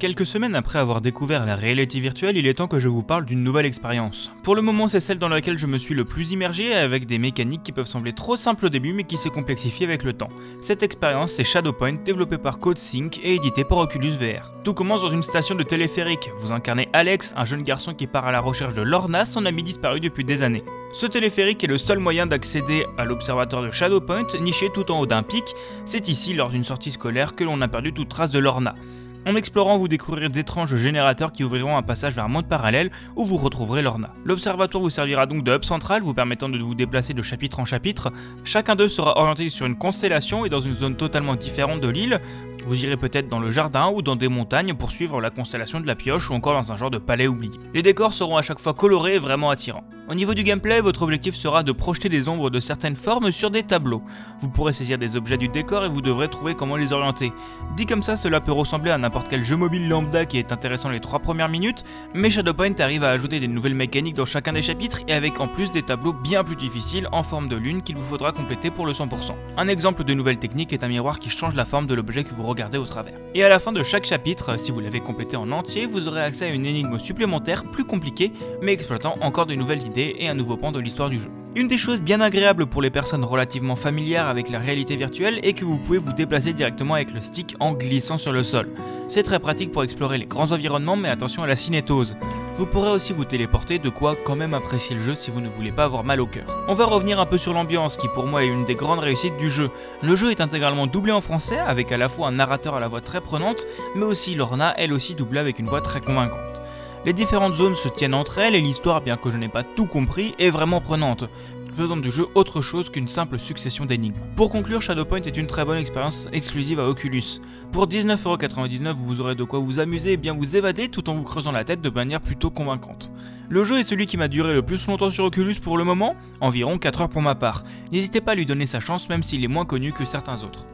Quelques semaines après avoir découvert la réalité virtuelle, il est temps que je vous parle d'une nouvelle expérience. Pour le moment, c'est celle dans laquelle je me suis le plus immergé avec des mécaniques qui peuvent sembler trop simples au début mais qui se complexifient avec le temps. Cette expérience, c'est Shadowpoint, développé par CodeSync et édité par Oculus VR. Tout commence dans une station de téléphérique. Vous incarnez Alex, un jeune garçon qui part à la recherche de Lorna, son ami disparu depuis des années. Ce téléphérique est le seul moyen d'accéder à l'observatoire de Shadowpoint, niché tout en haut d'un pic. C'est ici, lors d'une sortie scolaire, que l'on a perdu toute trace de Lorna. En explorant, vous découvrirez d'étranges générateurs qui ouvriront un passage vers un monde parallèle où vous retrouverez Lorna. L'observatoire vous servira donc de hub central, vous permettant de vous déplacer de chapitre en chapitre. Chacun d'eux sera orienté sur une constellation et dans une zone totalement différente de l'île. Vous irez peut-être dans le jardin ou dans des montagnes pour suivre la constellation de la pioche ou encore dans un genre de palais oublié. Les décors seront à chaque fois colorés et vraiment attirants. Au niveau du gameplay, votre objectif sera de projeter des ombres de certaines formes sur des tableaux. Vous pourrez saisir des objets du décor et vous devrez trouver comment les orienter. Dit comme ça, cela peut ressembler à n'importe quel jeu mobile lambda qui est intéressant les trois premières minutes, mais Shadowpoint arrive à ajouter des nouvelles mécaniques dans chacun des chapitres et avec en plus des tableaux bien plus difficiles en forme de lune qu'il vous faudra compléter pour le 100%. Un exemple de nouvelle technique est un miroir qui change la forme de l'objet que vous regardez au travers. Et à la fin de chaque chapitre, si vous l'avez complété en entier, vous aurez accès à une énigme supplémentaire plus compliquée, mais exploitant encore de nouvelles idées et un nouveau pan de l'histoire du jeu. Une des choses bien agréables pour les personnes relativement familières avec la réalité virtuelle est que vous pouvez vous déplacer directement avec le stick en glissant sur le sol. C'est très pratique pour explorer les grands environnements mais attention à la cinétose. Vous pourrez aussi vous téléporter, de quoi quand même apprécier le jeu si vous ne voulez pas avoir mal au cœur. On va revenir un peu sur l'ambiance qui pour moi est une des grandes réussites du jeu. Le jeu est intégralement doublé en français avec à la fois un narrateur à la voix très prenante mais aussi Lorna elle aussi doublée avec une voix très convaincante. Les différentes zones se tiennent entre elles et l'histoire, bien que je n'ai pas tout compris, est vraiment prenante, faisant du jeu autre chose qu'une simple succession d'énigmes. Pour conclure, Shadowpoint est une très bonne expérience exclusive à Oculus. Pour 19,99€ vous aurez de quoi vous amuser et bien vous évader tout en vous creusant la tête de manière plutôt convaincante. Le jeu est celui qui m'a duré le plus longtemps sur Oculus pour le moment, environ 4 heures pour ma part. N'hésitez pas à lui donner sa chance même s'il est moins connu que certains autres.